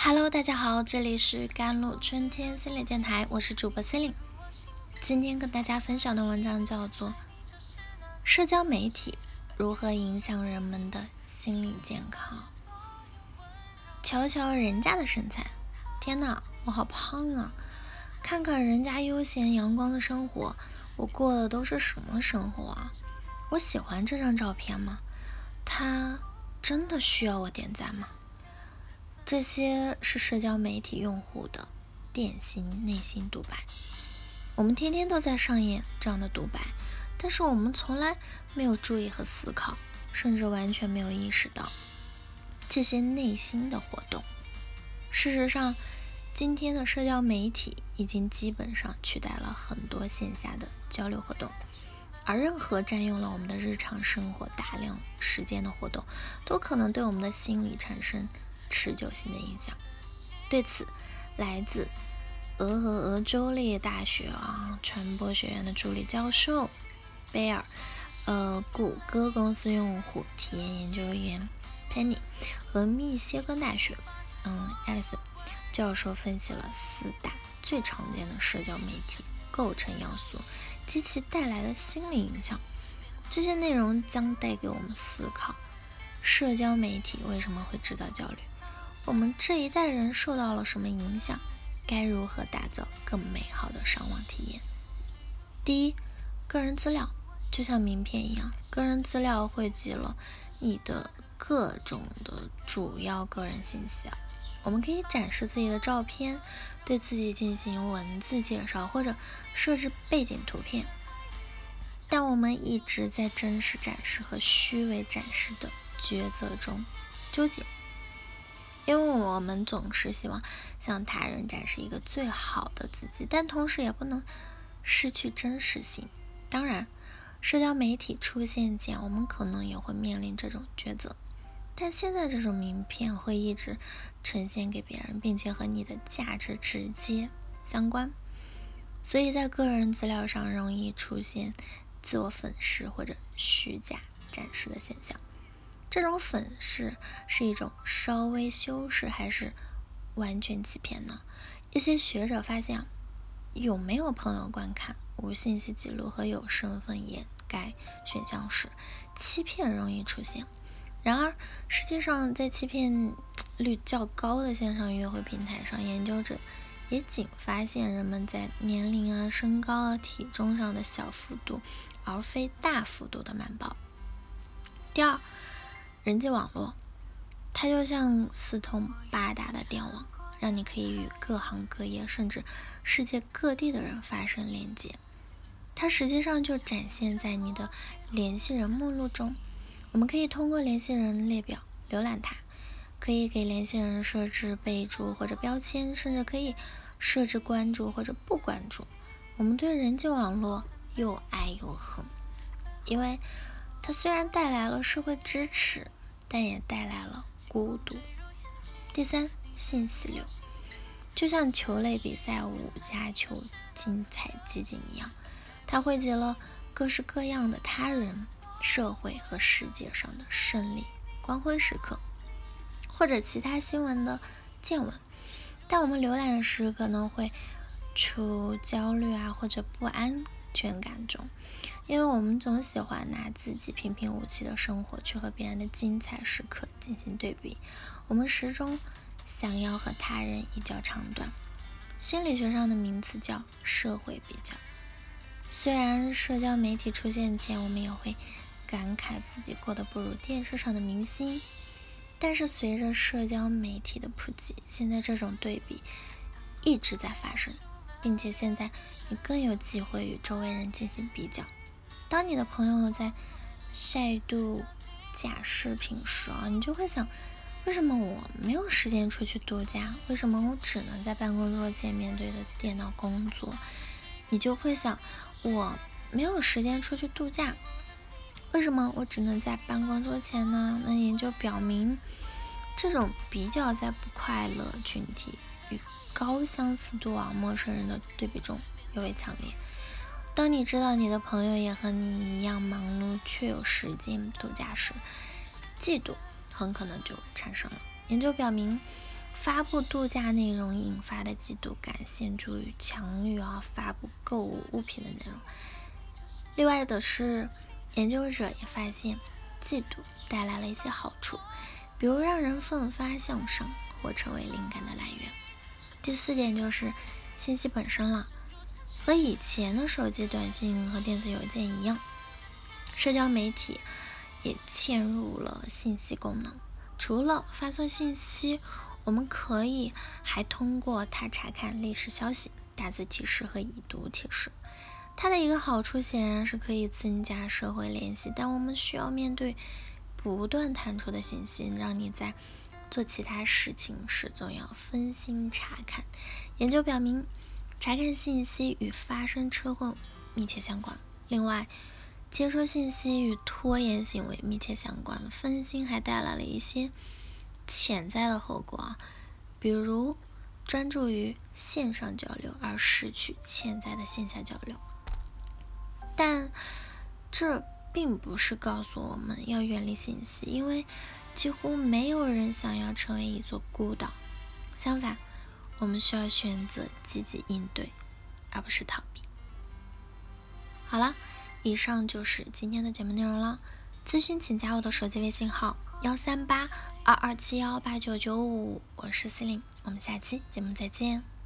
Hello，大家好，这里是甘露春天心理电台，我是主播 Celine。今天跟大家分享的文章叫做《社交媒体如何影响人们的心理健康》。瞧瞧人家的身材，天呐，我好胖啊！看看人家悠闲阳光的生活，我过的都是什么生活啊？我喜欢这张照片吗？他真的需要我点赞吗？这些是社交媒体用户的典型内心独白。我们天天都在上演这样的独白，但是我们从来没有注意和思考，甚至完全没有意识到这些内心的活动。事实上，今天的社交媒体已经基本上取代了很多线下的交流活动，而任何占用了我们的日常生活大量时间的活动，都可能对我们的心理产生。持久性的影响。对此，来自俄俄俄州立大学啊传播学院的助理教授贝尔，呃，谷歌公司用户体验研究员 Penny 和密歇根大学嗯 Alice 教授分析了四大最常见的社交媒体构成要素及其带来的心理影响。这些内容将带给我们思考：社交媒体为什么会制造焦虑？我们这一代人受到了什么影响？该如何打造更美好的上网体验？第一，个人资料就像名片一样，个人资料汇集了你的各种的主要个人信息啊。我们可以展示自己的照片，对自己进行文字介绍，或者设置背景图片。但我们一直在真实展示和虚伪展示的抉择中纠结。因为我们总是希望向他人展示一个最好的自己，但同时也不能失去真实性。当然，社交媒体出现前，我们可能也会面临这种抉择。但现在这种名片会一直呈现给别人，并且和你的价值直接相关，所以在个人资料上容易出现自我粉饰或者虚假展示的现象。这种粉饰是一种稍微修饰，还是完全欺骗呢？一些学者发现，有没有朋友观看、无信息记录和有身份掩盖选项时，欺骗容易出现。然而，实际上在欺骗率较高的线上约会平台上，研究者也仅发现人们在年龄啊、身高啊、体重上的小幅度，而非大幅度的瞒报。第二。人际网络，它就像四通八达的电网，让你可以与各行各业甚至世界各地的人发生连接。它实际上就展现在你的联系人目录中。我们可以通过联系人列表浏览它，可以给联系人设置备注或者标签，甚至可以设置关注或者不关注。我们对人际网络又爱又恨，因为它虽然带来了社会支持。但也带来了孤独。第三，信息流就像球类比赛五加球精彩集锦一样，它汇集了各式各样的他人、社会和世界上的胜利、光辉时刻，或者其他新闻的见闻。但我们浏览时可能会出焦虑啊，或者不安安全感中。因为我们总喜欢拿自己平平无奇的生活去和别人的精彩时刻进行对比，我们始终想要和他人一较长短。心理学上的名词叫社会比较。虽然社交媒体出现前，我们也会感慨自己过得不如电视上的明星，但是随着社交媒体的普及，现在这种对比一直在发生，并且现在你更有机会与周围人进行比较。当你的朋友在晒度假视频时啊，你就会想，为什么我没有时间出去度假？为什么我只能在办公桌前面对着电脑工作？你就会想，我没有时间出去度假，为什么我只能在办公桌前呢？那也就表明，这种比较在不快乐群体与高相似度啊陌生人的对比中尤为强烈。当你知道你的朋友也和你一样忙碌，却有时间度假时，嫉妒很可能就产生了。研究表明，发布度假内容引发的嫉妒感显著于强于啊发布购物物品的内容。另外的是，研究者也发现，嫉妒带来了一些好处，比如让人奋发向上或成为灵感的来源。第四点就是信息本身了，和以前的手机短信和电子邮件一样，社交媒体也嵌入了信息功能。除了发送信息，我们可以还通过它查看历史消息、大字提示和已读提示。它的一个好处显然是可以增加社会联系，但我们需要面对不断弹出的信息，让你在做其他事情时总要分心查看。研究表明，查看信息与发生车祸密切相关。另外，接收信息与拖延行为密切相关。分心还带来了一些潜在的后果，比如专注于线上交流而失去潜在的线下交流。但这并不是告诉我们要远离信息，因为几乎没有人想要成为一座孤岛。相反，我们需要选择积极应对，而不是逃避。好了，以上就是今天的节目内容了。咨询请加我的手机微信号：幺三八二二七幺八九九五，我是司令。我们下期节目再见。